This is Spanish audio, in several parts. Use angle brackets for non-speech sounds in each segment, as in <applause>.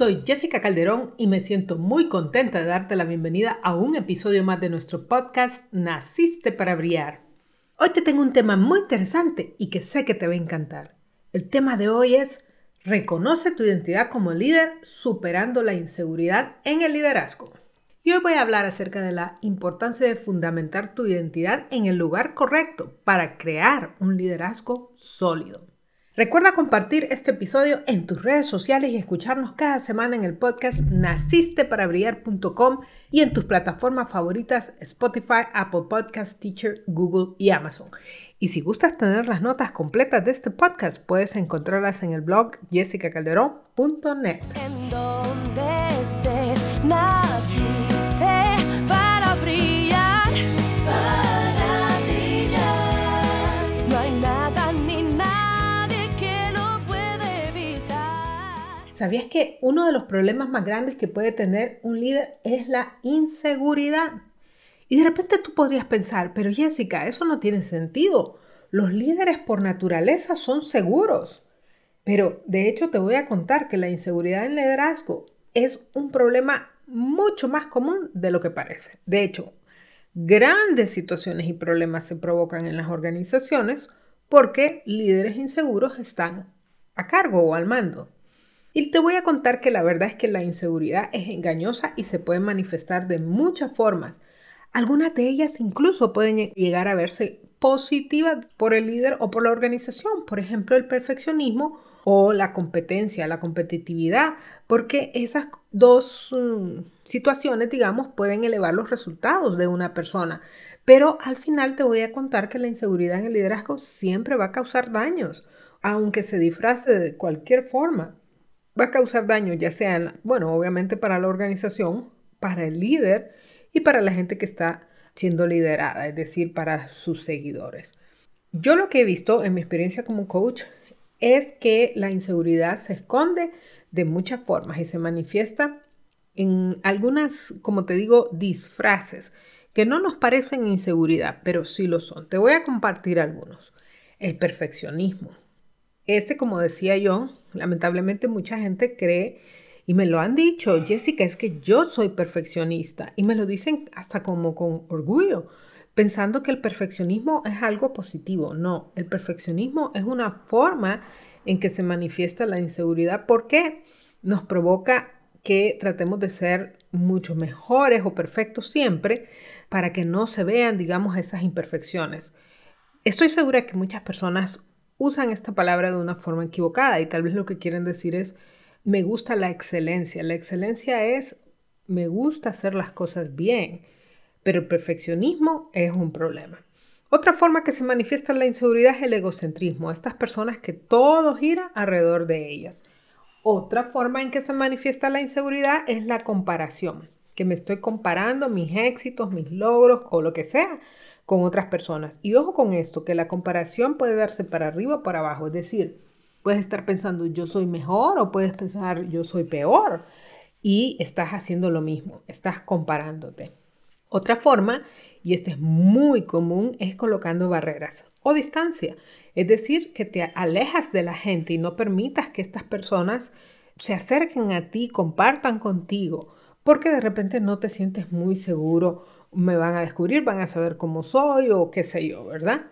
Soy Jessica Calderón y me siento muy contenta de darte la bienvenida a un episodio más de nuestro podcast Naciste para Brillar. Hoy te tengo un tema muy interesante y que sé que te va a encantar. El tema de hoy es Reconoce tu identidad como líder superando la inseguridad en el liderazgo. Y hoy voy a hablar acerca de la importancia de fundamentar tu identidad en el lugar correcto para crear un liderazgo sólido. Recuerda compartir este episodio en tus redes sociales y escucharnos cada semana en el podcast nacisteparabrillar.com y en tus plataformas favoritas Spotify, Apple Podcast, Teacher, Google y Amazon. Y si gustas tener las notas completas de este podcast, puedes encontrarlas en el blog jessicacalderón.net. En donde ¿Sabías que uno de los problemas más grandes que puede tener un líder es la inseguridad? Y de repente tú podrías pensar, pero Jessica, eso no tiene sentido. Los líderes por naturaleza son seguros. Pero de hecho te voy a contar que la inseguridad en liderazgo es un problema mucho más común de lo que parece. De hecho, grandes situaciones y problemas se provocan en las organizaciones porque líderes inseguros están a cargo o al mando. Y te voy a contar que la verdad es que la inseguridad es engañosa y se puede manifestar de muchas formas algunas de ellas incluso pueden llegar a verse positivas por el líder o por la organización, por ejemplo, el perfeccionismo o la competencia, la competitividad, porque esas dos mm, situaciones, digamos, pueden elevar los resultados de una persona. Pero al final te voy a contar que la inseguridad en el liderazgo siempre va a causar daños, aunque se disfrace de cualquier forma. Va a causar daños, ya sea, bueno, obviamente para la organización, para el líder, y para la gente que está siendo liderada, es decir, para sus seguidores. Yo lo que he visto en mi experiencia como coach es que la inseguridad se esconde de muchas formas y se manifiesta en algunas, como te digo, disfraces que no nos parecen inseguridad, pero sí lo son. Te voy a compartir algunos. El perfeccionismo. Este, como decía yo, lamentablemente mucha gente cree y me lo han dicho, Jessica, es que yo soy perfeccionista. Y me lo dicen hasta como con orgullo, pensando que el perfeccionismo es algo positivo. No, el perfeccionismo es una forma en que se manifiesta la inseguridad porque nos provoca que tratemos de ser mucho mejores o perfectos siempre para que no se vean, digamos, esas imperfecciones. Estoy segura que muchas personas usan esta palabra de una forma equivocada y tal vez lo que quieren decir es me gusta la excelencia. La excelencia es, me gusta hacer las cosas bien, pero el perfeccionismo es un problema. Otra forma que se manifiesta la inseguridad es el egocentrismo, estas personas que todo gira alrededor de ellas. Otra forma en que se manifiesta la inseguridad es la comparación, que me estoy comparando mis éxitos, mis logros o lo que sea con otras personas. Y ojo con esto, que la comparación puede darse para arriba o para abajo, es decir, Puedes estar pensando yo soy mejor o puedes pensar yo soy peor y estás haciendo lo mismo, estás comparándote. Otra forma, y esta es muy común, es colocando barreras o distancia. Es decir, que te alejas de la gente y no permitas que estas personas se acerquen a ti, compartan contigo, porque de repente no te sientes muy seguro, me van a descubrir, van a saber cómo soy o qué sé yo, ¿verdad?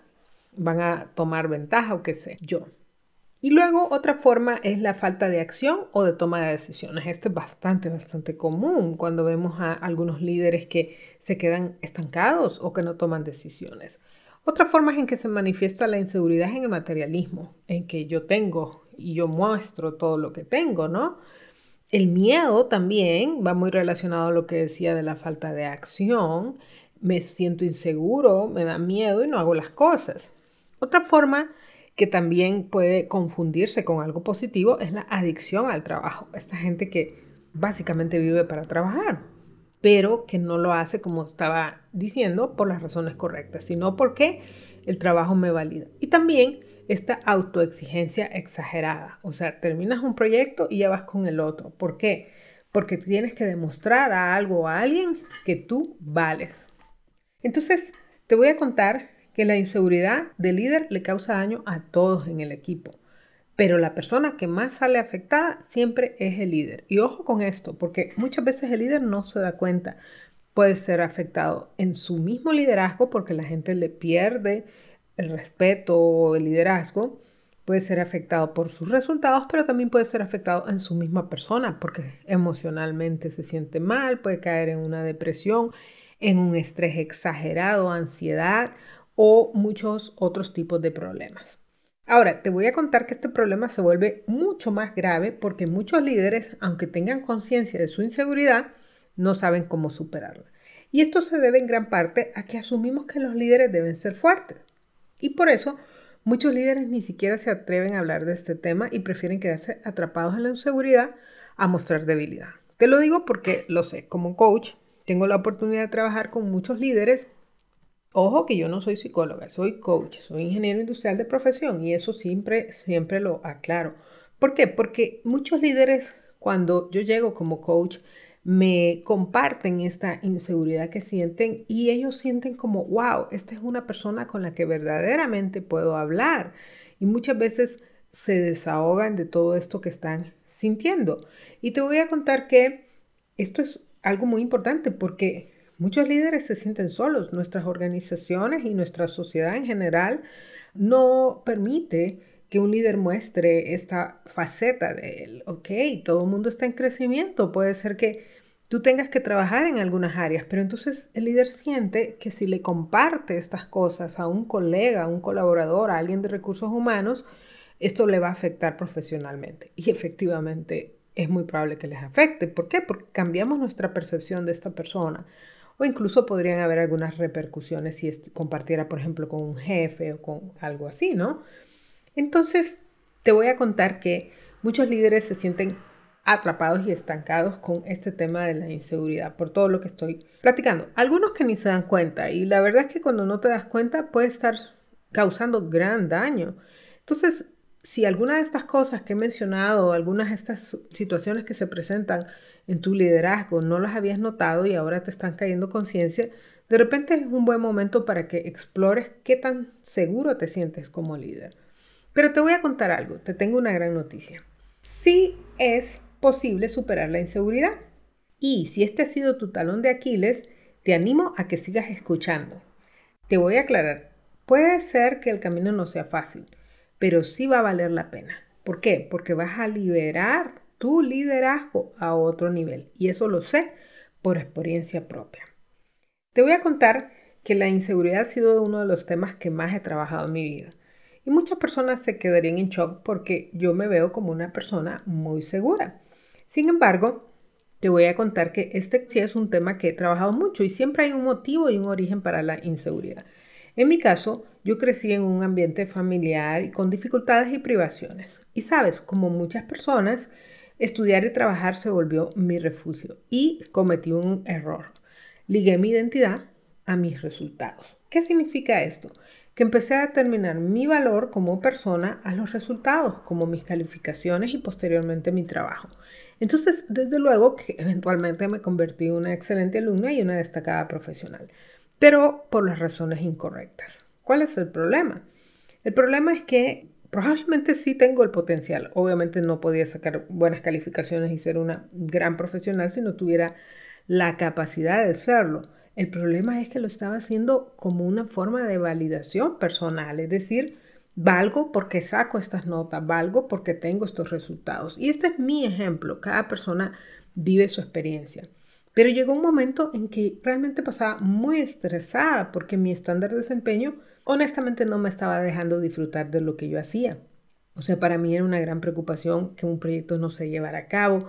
Van a tomar ventaja o qué sé yo. Y luego otra forma es la falta de acción o de toma de decisiones. Esto es bastante, bastante común cuando vemos a algunos líderes que se quedan estancados o que no toman decisiones. Otra forma en que se manifiesta la inseguridad en el materialismo, en que yo tengo y yo muestro todo lo que tengo, ¿no? El miedo también va muy relacionado a lo que decía de la falta de acción. Me siento inseguro, me da miedo y no hago las cosas. Otra forma que también puede confundirse con algo positivo es la adicción al trabajo. Esta gente que básicamente vive para trabajar, pero que no lo hace como estaba diciendo por las razones correctas, sino porque el trabajo me valida. Y también esta autoexigencia exagerada, o sea, terminas un proyecto y ya vas con el otro. ¿Por qué? Porque tienes que demostrar a algo o a alguien que tú vales. Entonces, te voy a contar que la inseguridad del líder le causa daño a todos en el equipo. Pero la persona que más sale afectada siempre es el líder. Y ojo con esto, porque muchas veces el líder no se da cuenta. Puede ser afectado en su mismo liderazgo porque la gente le pierde el respeto o el liderazgo. Puede ser afectado por sus resultados, pero también puede ser afectado en su misma persona porque emocionalmente se siente mal, puede caer en una depresión, en un estrés exagerado, ansiedad o muchos otros tipos de problemas. Ahora, te voy a contar que este problema se vuelve mucho más grave porque muchos líderes, aunque tengan conciencia de su inseguridad, no saben cómo superarla. Y esto se debe en gran parte a que asumimos que los líderes deben ser fuertes. Y por eso muchos líderes ni siquiera se atreven a hablar de este tema y prefieren quedarse atrapados en la inseguridad a mostrar debilidad. Te lo digo porque lo sé, como coach tengo la oportunidad de trabajar con muchos líderes Ojo que yo no soy psicóloga, soy coach, soy ingeniero industrial de profesión y eso siempre, siempre lo aclaro. ¿Por qué? Porque muchos líderes cuando yo llego como coach me comparten esta inseguridad que sienten y ellos sienten como, wow, esta es una persona con la que verdaderamente puedo hablar. Y muchas veces se desahogan de todo esto que están sintiendo. Y te voy a contar que esto es algo muy importante porque Muchos líderes se sienten solos. Nuestras organizaciones y nuestra sociedad en general no permite que un líder muestre esta faceta de él. Ok, todo el mundo está en crecimiento. Puede ser que tú tengas que trabajar en algunas áreas, pero entonces el líder siente que si le comparte estas cosas a un colega, a un colaborador, a alguien de recursos humanos, esto le va a afectar profesionalmente. Y efectivamente es muy probable que les afecte. ¿Por qué? Porque cambiamos nuestra percepción de esta persona o incluso podrían haber algunas repercusiones si compartiera, por ejemplo, con un jefe o con algo así, ¿no? Entonces, te voy a contar que muchos líderes se sienten atrapados y estancados con este tema de la inseguridad por todo lo que estoy platicando. Algunos que ni se dan cuenta y la verdad es que cuando no te das cuenta puede estar causando gran daño. Entonces, si alguna de estas cosas que he mencionado, algunas de estas situaciones que se presentan en tu liderazgo no las habías notado y ahora te están cayendo conciencia, de repente es un buen momento para que explores qué tan seguro te sientes como líder. Pero te voy a contar algo, te tengo una gran noticia. Sí es posible superar la inseguridad. Y si este ha sido tu talón de Aquiles, te animo a que sigas escuchando. Te voy a aclarar, puede ser que el camino no sea fácil, pero sí va a valer la pena. ¿Por qué? Porque vas a liberar tu liderazgo a otro nivel. Y eso lo sé por experiencia propia. Te voy a contar que la inseguridad ha sido uno de los temas que más he trabajado en mi vida. Y muchas personas se quedarían en shock porque yo me veo como una persona muy segura. Sin embargo, te voy a contar que este sí es un tema que he trabajado mucho y siempre hay un motivo y un origen para la inseguridad. En mi caso, yo crecí en un ambiente familiar y con dificultades y privaciones. Y sabes, como muchas personas, Estudiar y trabajar se volvió mi refugio y cometí un error. Ligué mi identidad a mis resultados. ¿Qué significa esto? Que empecé a determinar mi valor como persona a los resultados, como mis calificaciones y posteriormente mi trabajo. Entonces, desde luego que <laughs> eventualmente me convertí en una excelente alumna y una destacada profesional, pero por las razones incorrectas. ¿Cuál es el problema? El problema es que probablemente sí tengo el potencial. Obviamente no podía sacar buenas calificaciones y ser una gran profesional si no tuviera la capacidad de serlo. El problema es que lo estaba haciendo como una forma de validación personal, es decir, valgo porque saco estas notas, valgo porque tengo estos resultados. Y este es mi ejemplo, cada persona vive su experiencia. Pero llegó un momento en que realmente pasaba muy estresada porque mi estándar de desempeño honestamente no me estaba dejando disfrutar de lo que yo hacía. O sea, para mí era una gran preocupación que un proyecto no se llevara a cabo.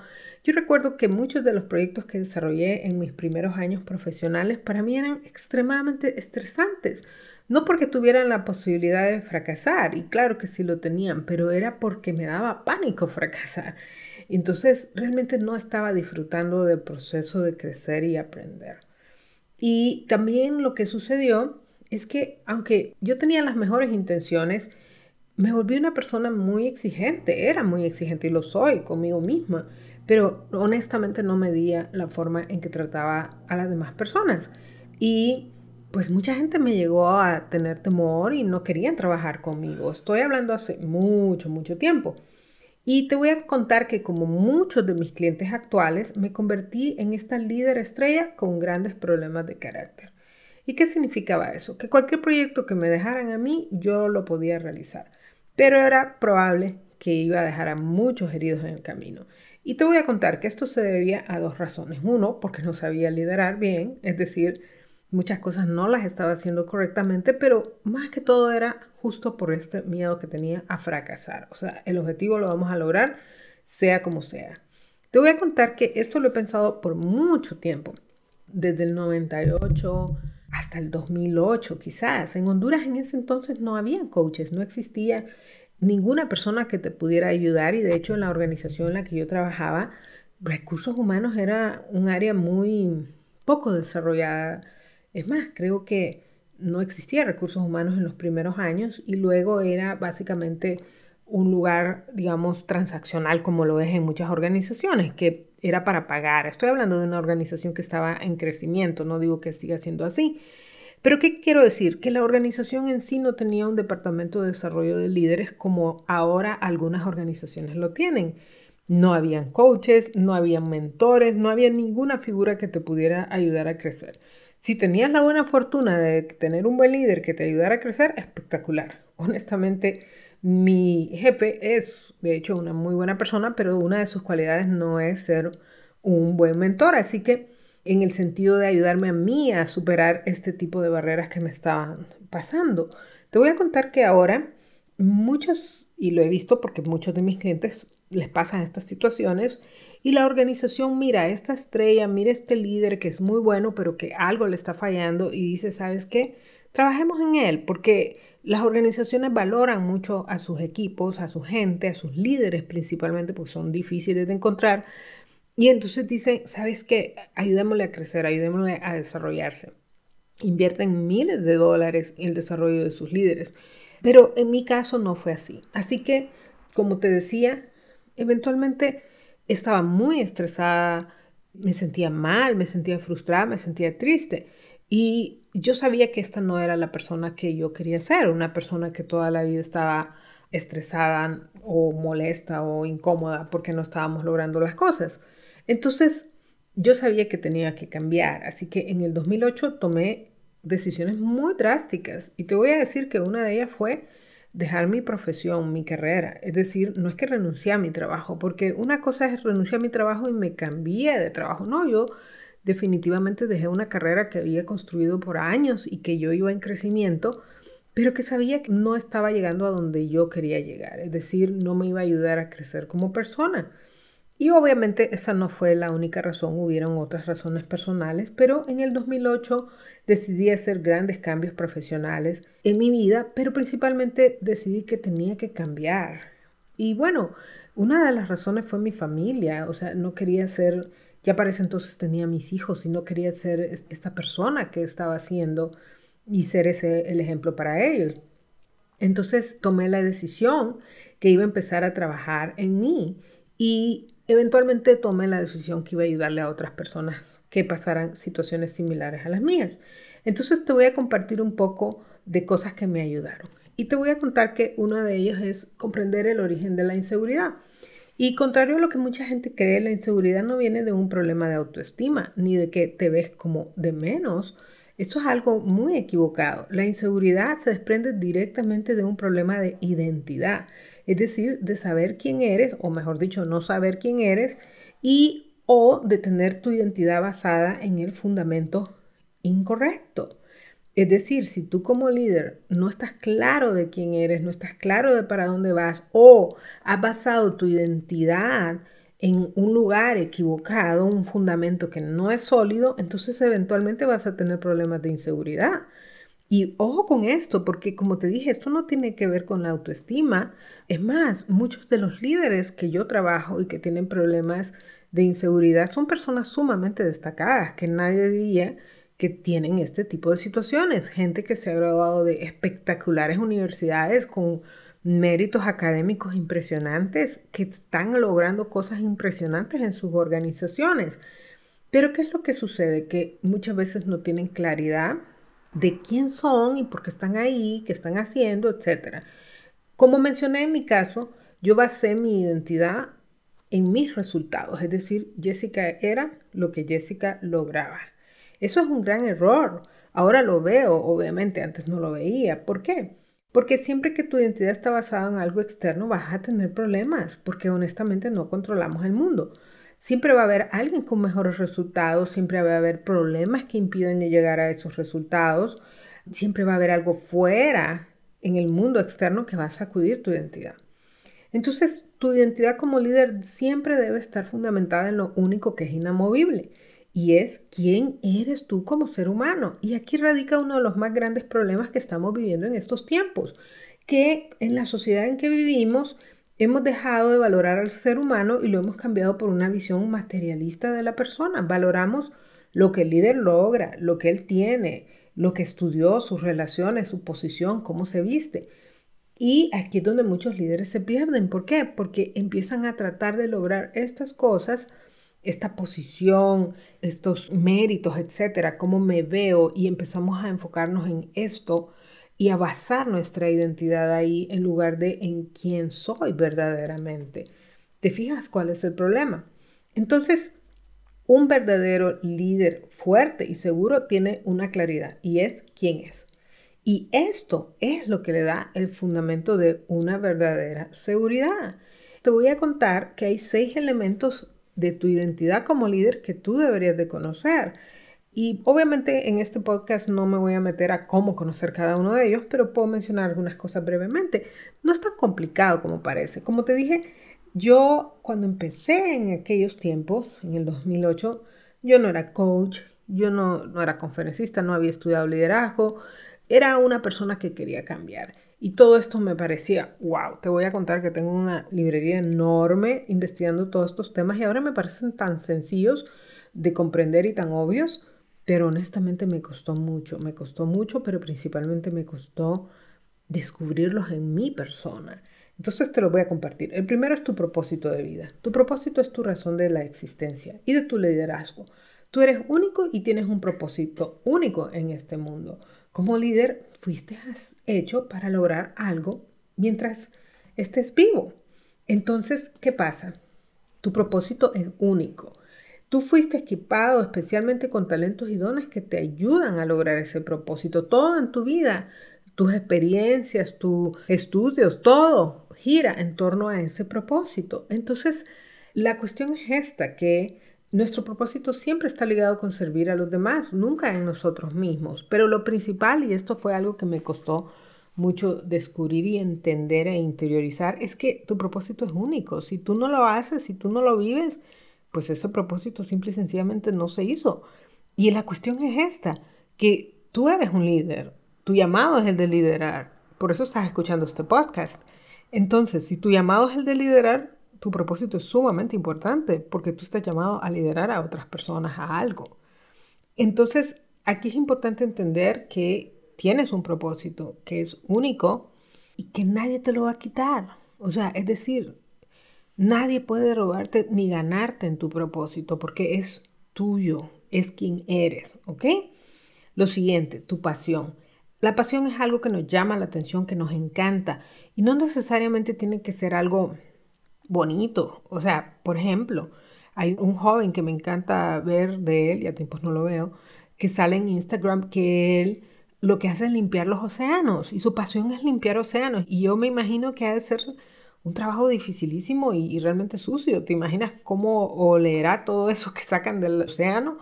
Yo recuerdo que muchos de los proyectos que desarrollé en mis primeros años profesionales para mí eran extremadamente estresantes. no porque tuvieran la posibilidad de fracasar, y claro que sí lo tenían, pero era porque me daba pánico fracasar. Entonces realmente no estaba disfrutando del proceso de crecer y aprender. Y también lo que sucedió es que aunque yo tenía las mejores intenciones, me volví una persona muy exigente, era muy exigente y lo soy conmigo misma, pero honestamente no medía la forma en que trataba a las demás personas. Y pues mucha gente me llegó a tener temor y no querían trabajar conmigo. Estoy hablando hace mucho, mucho tiempo. Y te voy a contar que como muchos de mis clientes actuales, me convertí en esta líder estrella con grandes problemas de carácter. ¿Y qué significaba eso? Que cualquier proyecto que me dejaran a mí, yo lo podía realizar. Pero era probable que iba a dejar a muchos heridos en el camino. Y te voy a contar que esto se debía a dos razones. Uno, porque no sabía liderar bien, es decir, Muchas cosas no las estaba haciendo correctamente, pero más que todo era justo por este miedo que tenía a fracasar. O sea, el objetivo lo vamos a lograr sea como sea. Te voy a contar que esto lo he pensado por mucho tiempo, desde el 98 hasta el 2008 quizás. En Honduras en ese entonces no había coaches, no existía ninguna persona que te pudiera ayudar y de hecho en la organización en la que yo trabajaba, recursos humanos era un área muy poco desarrollada es más, creo que no existía recursos humanos en los primeros años y luego era básicamente un lugar, digamos, transaccional como lo es en muchas organizaciones, que era para pagar. Estoy hablando de una organización que estaba en crecimiento, no digo que siga siendo así. Pero ¿qué quiero decir? Que la organización en sí no tenía un departamento de desarrollo de líderes como ahora algunas organizaciones lo tienen. No habían coaches, no habían mentores, no había ninguna figura que te pudiera ayudar a crecer. Si tenías la buena fortuna de tener un buen líder que te ayudara a crecer, espectacular. Honestamente, mi jefe es, de hecho, una muy buena persona, pero una de sus cualidades no es ser un buen mentor. Así que en el sentido de ayudarme a mí a superar este tipo de barreras que me estaban pasando. Te voy a contar que ahora muchos, y lo he visto porque muchos de mis clientes les pasan estas situaciones, y la organización mira esta estrella, mira este líder que es muy bueno, pero que algo le está fallando y dice, ¿sabes qué? Trabajemos en él, porque las organizaciones valoran mucho a sus equipos, a su gente, a sus líderes principalmente, porque son difíciles de encontrar. Y entonces dicen, ¿sabes qué? Ayudémosle a crecer, ayudémosle a desarrollarse. Invierten miles de dólares en el desarrollo de sus líderes. Pero en mi caso no fue así. Así que, como te decía, eventualmente estaba muy estresada, me sentía mal, me sentía frustrada, me sentía triste. Y yo sabía que esta no era la persona que yo quería ser, una persona que toda la vida estaba estresada o molesta o incómoda porque no estábamos logrando las cosas. Entonces, yo sabía que tenía que cambiar, así que en el 2008 tomé decisiones muy drásticas y te voy a decir que una de ellas fue dejar mi profesión, mi carrera. Es decir, no es que renuncié a mi trabajo, porque una cosa es renunciar a mi trabajo y me cambié de trabajo. No, yo definitivamente dejé una carrera que había construido por años y que yo iba en crecimiento, pero que sabía que no estaba llegando a donde yo quería llegar. Es decir, no me iba a ayudar a crecer como persona. Y obviamente esa no fue la única razón, hubieron otras razones personales, pero en el 2008 decidí hacer grandes cambios profesionales en mi vida, pero principalmente decidí que tenía que cambiar. Y bueno, una de las razones fue mi familia, o sea, no quería ser, ya para ese entonces tenía mis hijos y no quería ser esta persona que estaba haciendo y ser ese el ejemplo para ellos. Entonces tomé la decisión que iba a empezar a trabajar en mí y Eventualmente tomé la decisión que iba a ayudarle a otras personas que pasaran situaciones similares a las mías. Entonces te voy a compartir un poco de cosas que me ayudaron. Y te voy a contar que una de ellas es comprender el origen de la inseguridad. Y contrario a lo que mucha gente cree, la inseguridad no viene de un problema de autoestima, ni de que te ves como de menos. Esto es algo muy equivocado. La inseguridad se desprende directamente de un problema de identidad es decir, de saber quién eres, o mejor dicho, no saber quién eres, y o de tener tu identidad basada en el fundamento incorrecto. Es decir, si tú como líder no estás claro de quién eres, no estás claro de para dónde vas, o has basado tu identidad en un lugar equivocado, un fundamento que no es sólido, entonces eventualmente vas a tener problemas de inseguridad. Y ojo con esto, porque como te dije, esto no tiene que ver con la autoestima. Es más, muchos de los líderes que yo trabajo y que tienen problemas de inseguridad son personas sumamente destacadas, que nadie diría que tienen este tipo de situaciones. Gente que se ha graduado de espectaculares universidades con méritos académicos impresionantes, que están logrando cosas impresionantes en sus organizaciones. Pero ¿qué es lo que sucede? Que muchas veces no tienen claridad de quién son y por qué están ahí, qué están haciendo, etc. Como mencioné en mi caso, yo basé mi identidad en mis resultados, es decir, Jessica era lo que Jessica lograba. Eso es un gran error. Ahora lo veo, obviamente, antes no lo veía. ¿Por qué? Porque siempre que tu identidad está basada en algo externo vas a tener problemas, porque honestamente no controlamos el mundo. Siempre va a haber alguien con mejores resultados, siempre va a haber problemas que impiden llegar a esos resultados, siempre va a haber algo fuera en el mundo externo que va a sacudir tu identidad. Entonces, tu identidad como líder siempre debe estar fundamentada en lo único que es inamovible y es quién eres tú como ser humano. Y aquí radica uno de los más grandes problemas que estamos viviendo en estos tiempos, que en la sociedad en que vivimos Hemos dejado de valorar al ser humano y lo hemos cambiado por una visión materialista de la persona. Valoramos lo que el líder logra, lo que él tiene, lo que estudió, sus relaciones, su posición, cómo se viste. Y aquí es donde muchos líderes se pierden. ¿Por qué? Porque empiezan a tratar de lograr estas cosas, esta posición, estos méritos, etcétera, cómo me veo y empezamos a enfocarnos en esto y a basar nuestra identidad ahí en lugar de en quién soy verdaderamente. ¿Te fijas cuál es el problema? Entonces, un verdadero líder fuerte y seguro tiene una claridad y es quién es. Y esto es lo que le da el fundamento de una verdadera seguridad. Te voy a contar que hay seis elementos de tu identidad como líder que tú deberías de conocer. Y obviamente en este podcast no me voy a meter a cómo conocer cada uno de ellos, pero puedo mencionar algunas cosas brevemente. No es tan complicado como parece. Como te dije, yo cuando empecé en aquellos tiempos, en el 2008, yo no era coach, yo no, no era conferencista, no había estudiado liderazgo, era una persona que quería cambiar. Y todo esto me parecía, wow, te voy a contar que tengo una librería enorme investigando todos estos temas y ahora me parecen tan sencillos de comprender y tan obvios pero honestamente me costó mucho, me costó mucho, pero principalmente me costó descubrirlos en mi persona. Entonces te lo voy a compartir. El primero es tu propósito de vida. Tu propósito es tu razón de la existencia y de tu liderazgo. Tú eres único y tienes un propósito único en este mundo. Como líder, fuiste hecho para lograr algo mientras estés vivo. Entonces, ¿qué pasa? Tu propósito es único. Tú fuiste equipado especialmente con talentos y dones que te ayudan a lograr ese propósito. Todo en tu vida, tus experiencias, tus estudios, todo gira en torno a ese propósito. Entonces, la cuestión es esta, que nuestro propósito siempre está ligado con servir a los demás, nunca en nosotros mismos. Pero lo principal, y esto fue algo que me costó mucho descubrir y entender e interiorizar, es que tu propósito es único. Si tú no lo haces, si tú no lo vives, pues ese propósito simple y sencillamente no se hizo. Y la cuestión es esta, que tú eres un líder, tu llamado es el de liderar, por eso estás escuchando este podcast. Entonces, si tu llamado es el de liderar, tu propósito es sumamente importante porque tú estás llamado a liderar a otras personas a algo. Entonces, aquí es importante entender que tienes un propósito que es único y que nadie te lo va a quitar. O sea, es decir, Nadie puede robarte ni ganarte en tu propósito porque es tuyo, es quien eres, ¿ok? Lo siguiente, tu pasión. La pasión es algo que nos llama la atención, que nos encanta y no necesariamente tiene que ser algo bonito. O sea, por ejemplo, hay un joven que me encanta ver de él, y a tiempos no lo veo, que sale en Instagram que él lo que hace es limpiar los océanos y su pasión es limpiar océanos. Y yo me imagino que ha de ser un trabajo dificilísimo y, realmente sucio. ¿Te imaginas cómo olerá todo eso que sacan del océano?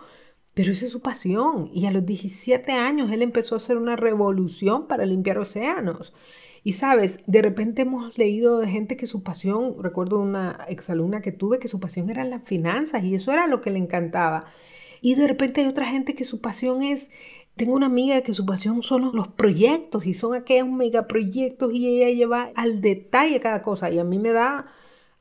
Pero esa es su pasión. Y a los 17 años él empezó a hacer una revolución para limpiar océanos. Y sabes, de repente hemos leído de gente que su pasión, recuerdo una exalumna que tuve, que su pasión era las finanzas y eso era lo que le encantaba. Y de repente hay otra gente que su pasión es Tengo una amiga que su pasión son los proyectos y son aquellos megaproyectos y ella lleva al detalle cada cosa y a mí me da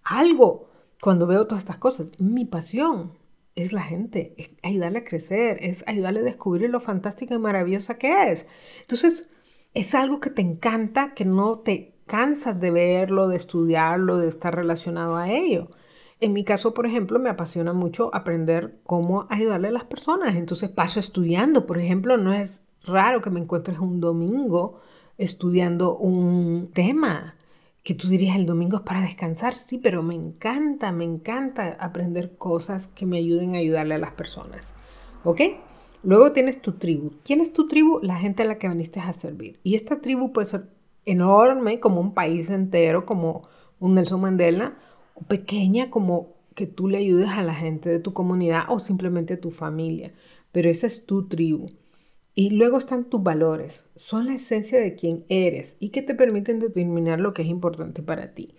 algo cuando veo todas estas cosas. Mi pasión es la gente, es ayudarle a crecer, es ayudarle a descubrir lo fantástica y maravillosa que es. Entonces, es algo que te encanta, que no te cansas de verlo, de estudiarlo, de estar relacionado a ello. En mi caso, por ejemplo, me apasiona mucho aprender cómo ayudarle a las personas. Entonces paso estudiando. Por ejemplo, no es raro que me encuentres un domingo estudiando un tema que tú dirías el domingo es para descansar. Sí, pero me encanta, me encanta aprender cosas que me ayuden a ayudarle a las personas. ¿Ok? Luego tienes tu tribu. ¿Quién es tu tribu? La gente a la que viniste a servir. Y esta tribu puede ser enorme, como un país entero, como un Nelson Mandela, pequeña como que tú le ayudes a la gente de tu comunidad o simplemente a tu familia, pero esa es tu tribu. Y luego están tus valores, son la esencia de quién eres y que te permiten determinar lo que es importante para ti.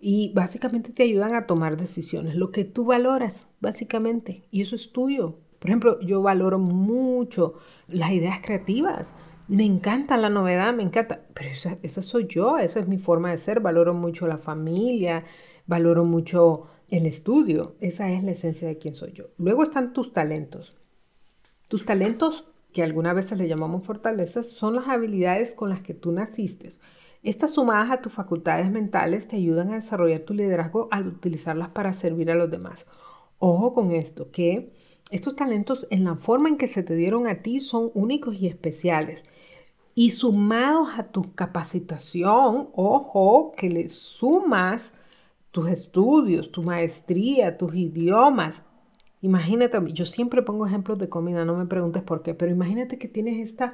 Y básicamente te ayudan a tomar decisiones, lo que tú valoras, básicamente, y eso es tuyo. Por ejemplo, yo valoro mucho las ideas creativas. Me encanta la novedad, me encanta, pero esa, esa soy yo, esa es mi forma de ser. Valoro mucho la familia, valoro mucho el estudio. Esa es la esencia de quién soy yo. Luego están tus talentos. Tus talentos, que algunas veces le llamamos fortalezas, son las habilidades con las que tú naciste. Estas sumadas a tus facultades mentales te ayudan a desarrollar tu liderazgo al utilizarlas para servir a los demás. Ojo con esto, que estos talentos en la forma en que se te dieron a ti son únicos y especiales. Y sumados a tu capacitación, ojo, que le sumas tus estudios, tu maestría, tus idiomas. Imagínate, yo siempre pongo ejemplos de comida, no me preguntes por qué, pero imagínate que tienes este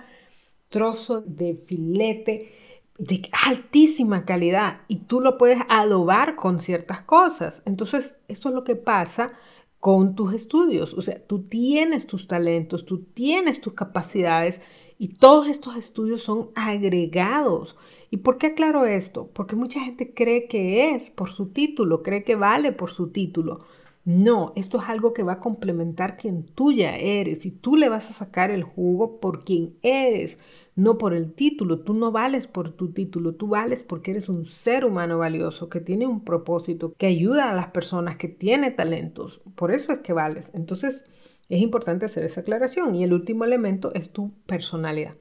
trozo de filete de altísima calidad y tú lo puedes adobar con ciertas cosas. Entonces, esto es lo que pasa con tus estudios. O sea, tú tienes tus talentos, tú tienes tus capacidades y todos estos estudios son agregados. ¿Y por qué aclaro esto? Porque mucha gente cree que es por su título, cree que vale por su título. No, esto es algo que va a complementar quien tú ya eres y tú le vas a sacar el jugo por quien eres, no por el título. Tú no vales por tu título, tú vales porque eres un ser humano valioso que tiene un propósito, que ayuda a las personas, que tiene talentos. Por eso es que vales. Entonces, es importante hacer esa aclaración. Y el último elemento es tu personalidad.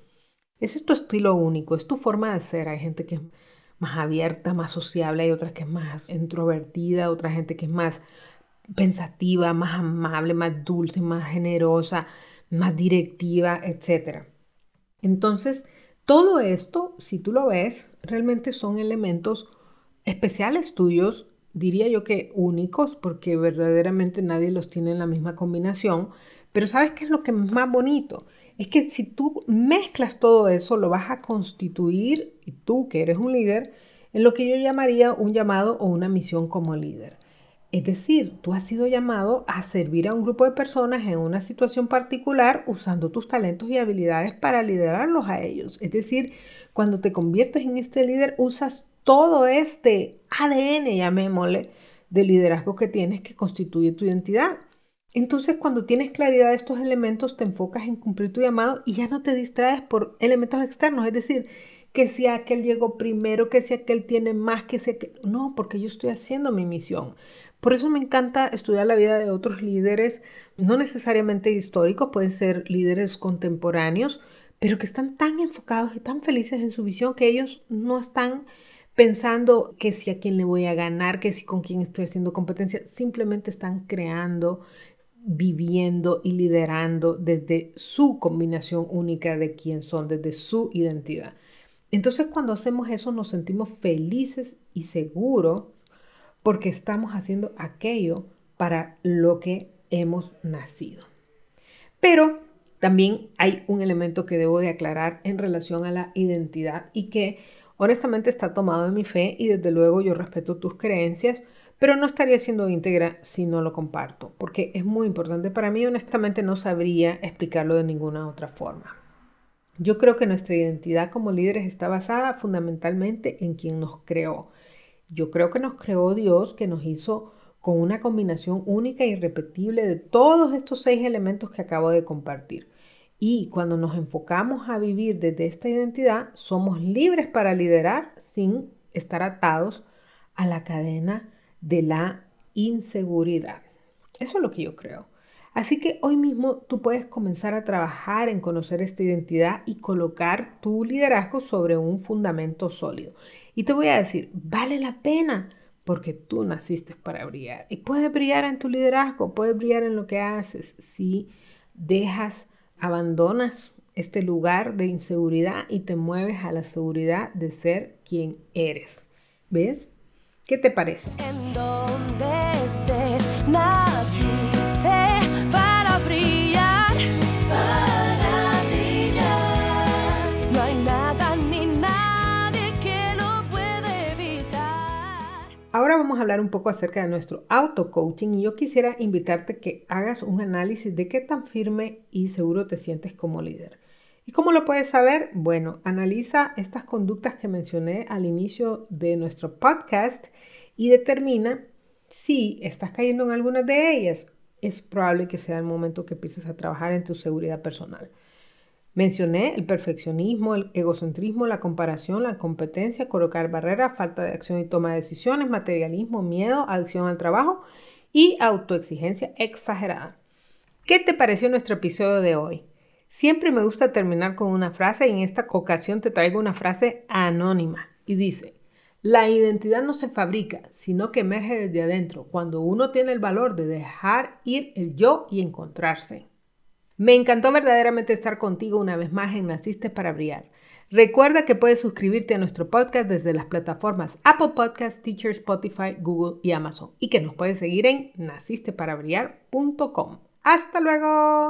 Ese es tu estilo único, es tu forma de ser. Hay gente que es más abierta, más sociable, hay otras que es más introvertida, otra gente que es más pensativa, más amable, más dulce, más generosa, más directiva, etc. Entonces, todo esto, si tú lo ves, realmente son elementos especiales tuyos diría yo que únicos, porque verdaderamente nadie los tiene en la misma combinación. Pero ¿sabes qué es lo que es más bonito? Es que si tú mezclas todo eso, lo vas a constituir, y tú que eres un líder, en lo que yo llamaría un llamado o una misión como líder. Es decir, tú has sido llamado a servir a un grupo de personas en una situación particular usando tus talentos y habilidades para liderarlos a ellos. Es decir, cuando te conviertes en este líder, usas todo este ADN, llamémosle, de liderazgo que tienes que constituye tu identidad. Entonces, cuando tienes claridad de estos elementos, te enfocas en cumplir tu llamado y ya no te distraes por elementos externos. Es decir, que si aquel llegó primero, que si aquel tiene más, que si aquel... No, porque yo estoy haciendo mi misión. Por eso me encanta estudiar la vida de otros líderes, no necesariamente históricos, pueden ser líderes contemporáneos, pero que están tan enfocados y tan felices en su visión que ellos no están pensando que si a quién le voy a ganar, que si con quién estoy haciendo competencia, simplemente están creando, viviendo y liderando desde su combinación única de quién son, desde su identidad. Entonces cuando hacemos eso nos sentimos felices y seguros porque estamos haciendo aquello para lo que hemos nacido. Pero también hay un elemento que debo de aclarar en relación a la identidad y que Honestamente está tomado en mi fe y desde luego yo respeto tus creencias, pero no estaría siendo íntegra si no lo comparto, porque es muy importante para mí. Honestamente no sabría explicarlo de ninguna otra forma. Yo creo que nuestra identidad como líderes está basada fundamentalmente en quien nos creó. Yo creo que nos creó Dios, que nos hizo con una combinación única e irrepetible de todos estos seis elementos que acabo de compartir. Y cuando nos enfocamos a vivir desde esta identidad, somos libres para liderar sin estar atados a la cadena de la inseguridad. Eso es lo que yo creo. Así que hoy mismo tú puedes comenzar a trabajar en conocer esta identidad y colocar tu liderazgo sobre un fundamento sólido. Y te voy a decir, vale la pena porque tú naciste para brillar. Y puedes brillar en tu liderazgo, puedes brillar en lo que haces si dejas, abandonas este lugar de inseguridad y te mueves a la seguridad de ser quien eres. ¿Ves? ¿Qué te parece? En donde estés, naciste para brillar, para brillar. No hay nada ni nadie que lo puede evitar. Ahora vamos a hablar un poco acerca de nuestro auto-coaching y yo quisiera invitarte que hagas un análisis de qué tan firme y seguro te sientes como líder. ¿Y cómo lo puedes saber? Bueno, analiza estas conductas que mencioné al inicio de nuestro podcast y determina si estás cayendo en algunas de ellas. Es probable que sea el momento que empieces a trabajar en tu seguridad personal. Mencioné el perfeccionismo, el egocentrismo, la comparación, la competencia, colocar barreras, falta de acción y toma de decisiones, materialismo, miedo, adicción al trabajo y autoexigencia exagerada. ¿Qué te pareció nuestro episodio de hoy? Siempre me gusta terminar con una frase y en esta ocasión te traigo una frase anónima y dice, la identidad no se fabrica, sino que emerge desde adentro, cuando uno tiene el valor de dejar ir el yo y encontrarse. Me encantó verdaderamente estar contigo una vez más en Naciste para Brillar. Recuerda que puedes suscribirte a nuestro podcast desde las plataformas Apple Podcasts, Teacher, Spotify, Google y Amazon y que nos puedes seguir en nacisteparaBrillar.com. ¡Hasta luego!